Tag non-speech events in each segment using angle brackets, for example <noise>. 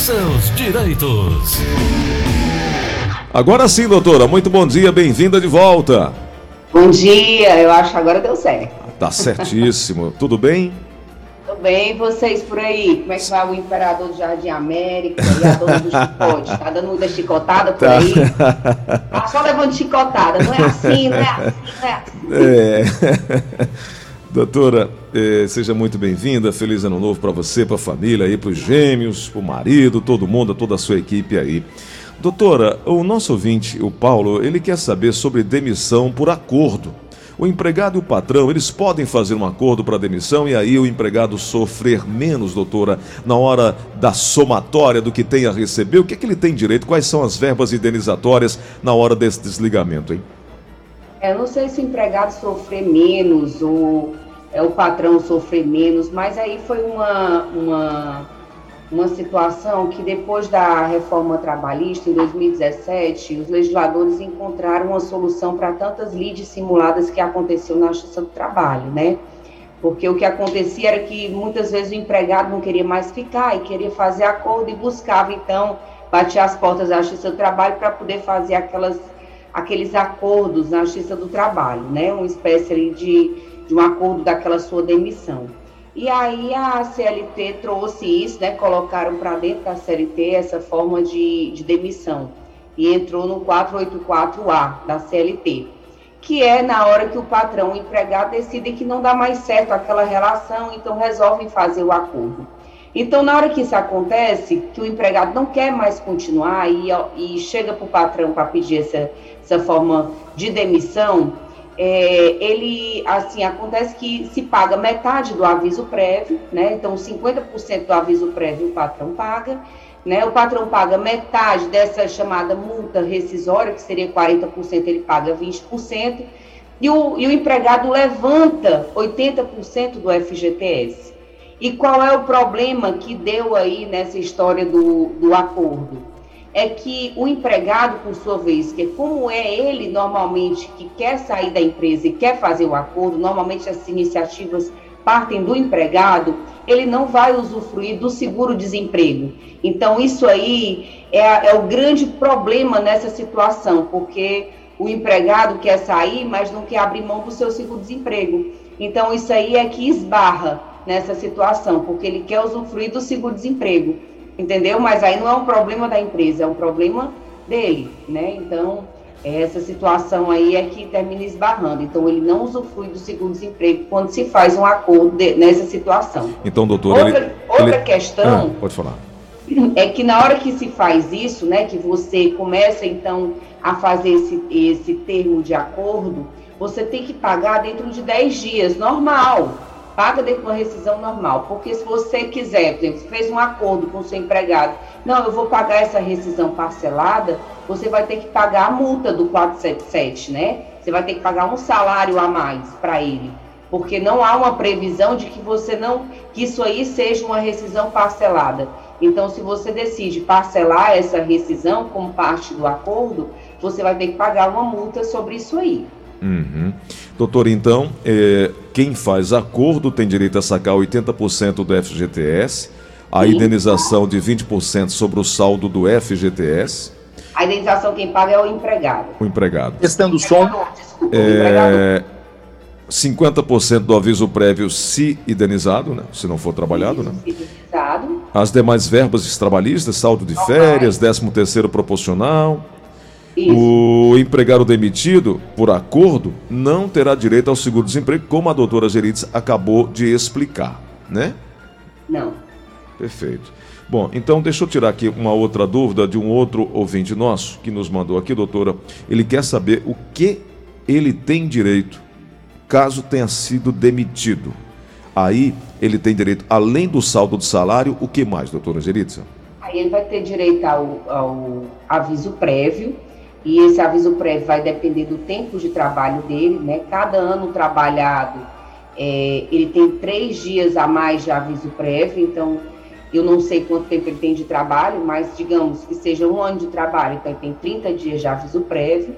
seus direitos. Agora sim, doutora, muito bom dia, bem-vinda de volta. Bom dia, eu acho que agora deu certo. Tá certíssimo. <laughs> Tudo bem? Tudo bem, vocês por aí? Como é que vai o imperador do Jardim América e a dona do chicote? Tá dando muita chicotada por tá. aí? Tá só levando chicotada, não é assim, não é assim, não é <laughs> assim. É. Doutora, eh, seja muito bem-vinda. Feliz ano novo para você, para a família, aí, para os gêmeos, para o marido, todo mundo, toda a sua equipe aí. Doutora, o nosso ouvinte, o Paulo, ele quer saber sobre demissão por acordo. O empregado e o patrão, eles podem fazer um acordo para demissão e aí o empregado sofrer menos, doutora, na hora da somatória do que tem a receber? O que é que ele tem direito? Quais são as verbas indenizatórias na hora desse desligamento, hein? Eu não sei se o empregado sofrer menos ou é, o patrão sofrer menos, mas aí foi uma, uma uma situação que depois da reforma trabalhista em 2017, os legisladores encontraram uma solução para tantas lides simuladas que aconteceu na Justiça do Trabalho, né? Porque o que acontecia era que muitas vezes o empregado não queria mais ficar e queria fazer acordo e buscava então bater as portas da Justiça do Trabalho para poder fazer aquelas aqueles acordos na Justiça do Trabalho, né? Uma espécie de, de um acordo daquela sua demissão. E aí a CLT trouxe isso, né? Colocaram para dentro da CLT essa forma de, de demissão. E entrou no 484A da CLT, que é na hora que o patrão, o empregado, decide que não dá mais certo aquela relação, então resolvem fazer o acordo. Então, na hora que isso acontece, que o empregado não quer mais continuar e, e chega para o patrão para pedir essa, essa forma de demissão, é, ele, assim, acontece que se paga metade do aviso prévio, né? Então, 50% do aviso prévio o patrão paga, né? O patrão paga metade dessa chamada multa rescisória, que seria 40%, ele paga 20%, e o, e o empregado levanta 80% do FGTS. E qual é o problema que deu aí nessa história do, do acordo? é que o empregado, por sua vez, que como é ele normalmente que quer sair da empresa e quer fazer o acordo, normalmente as iniciativas partem do empregado, ele não vai usufruir do seguro-desemprego. Então, isso aí é, é o grande problema nessa situação, porque o empregado quer sair, mas não quer abrir mão do seu seguro-desemprego. Então, isso aí é que esbarra nessa situação, porque ele quer usufruir do seguro-desemprego entendeu? Mas aí não é um problema da empresa, é um problema dele, né? Então, essa situação aí é que termina esbarrando. Então, ele não usufrui do seguro-desemprego quando se faz um acordo de, nessa situação. Então, doutor. Outra, ele, outra ele... questão. Ah, pode falar. É que na hora que se faz isso, né, que você começa então a fazer esse, esse termo de acordo, você tem que pagar dentro de 10 dias, normal paga dentro de uma rescisão normal. Porque se você quiser, por exemplo, fez um acordo com o seu empregado, não, eu vou pagar essa rescisão parcelada, você vai ter que pagar a multa do 477, né? Você vai ter que pagar um salário a mais para ele. Porque não há uma previsão de que você não, que isso aí seja uma rescisão parcelada. Então, se você decide parcelar essa rescisão como parte do acordo, você vai ter que pagar uma multa sobre isso aí. Uhum. Doutor, então, é, quem faz acordo tem direito a sacar 80% do FGTS, a Sim. indenização de 20% sobre o saldo do FGTS. A indenização quem paga é o empregado. O empregado. Questão do som. Desculpa, é, 50% do aviso prévio se indenizado, né? Se não for trabalhado, né? Indenizado. As demais verbas trabalhistas, saldo de férias, 13 terceiro proporcional, isso. O empregado demitido, por acordo, não terá direito ao seguro-desemprego, como a doutora Gerides acabou de explicar, né? Não. Perfeito. Bom, então deixa eu tirar aqui uma outra dúvida de um outro ouvinte nosso que nos mandou aqui, doutora. Ele quer saber o que ele tem direito caso tenha sido demitido. Aí ele tem direito, além do saldo do salário, o que mais, doutora Geritza? Aí ele vai ter direito ao, ao aviso prévio, e esse aviso prévio vai depender do tempo de trabalho dele, né? Cada ano trabalhado, é, ele tem três dias a mais de aviso prévio, então eu não sei quanto tempo ele tem de trabalho, mas digamos que seja um ano de trabalho, então ele tem 30 dias de aviso prévio.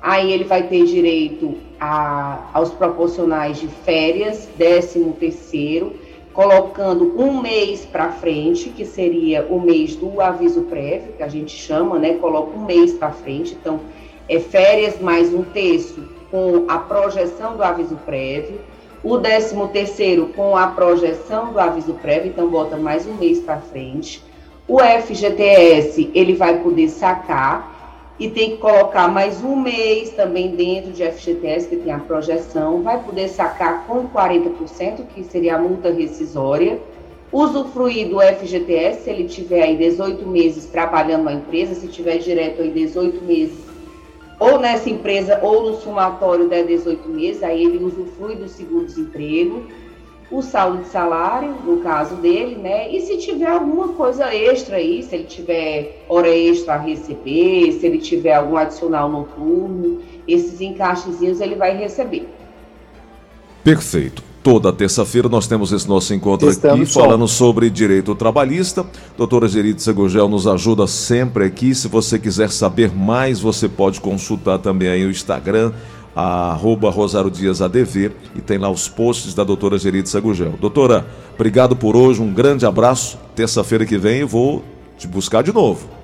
Aí ele vai ter direito a, aos proporcionais de férias, décimo terceiro, colocando um mês para frente, que seria o mês do aviso prévio, que a gente chama, né? Coloca um mês para frente, então é férias mais um terço com a projeção do aviso prévio, o décimo terceiro com a projeção do aviso prévio, então bota mais um mês para frente. O FGTS ele vai poder sacar e tem que colocar mais um mês também dentro de FGTS, que tem a projeção, vai poder sacar com 40%, que seria a multa rescisória, usufruir do FGTS, se ele tiver aí 18 meses trabalhando na empresa, se tiver direto aí 18 meses, ou nessa empresa, ou no sumatório der 18 meses, aí ele usufrui do seguro-desemprego, o saldo de salário, no caso dele, né? E se tiver alguma coisa extra aí, se ele tiver hora extra a receber, se ele tiver algum adicional noturno, esses encaixezinhos ele vai receber. Perfeito. Toda terça-feira nós temos esse nosso encontro Estamos aqui falando sobre direito trabalhista. Doutora Geritza Gugel nos ajuda sempre aqui. Se você quiser saber mais, você pode consultar também aí o Instagram arroba Rosário Dias ADV e tem lá os posts da doutora Geritza Gugel. Doutora, obrigado por hoje, um grande abraço. Terça-feira que vem eu vou te buscar de novo.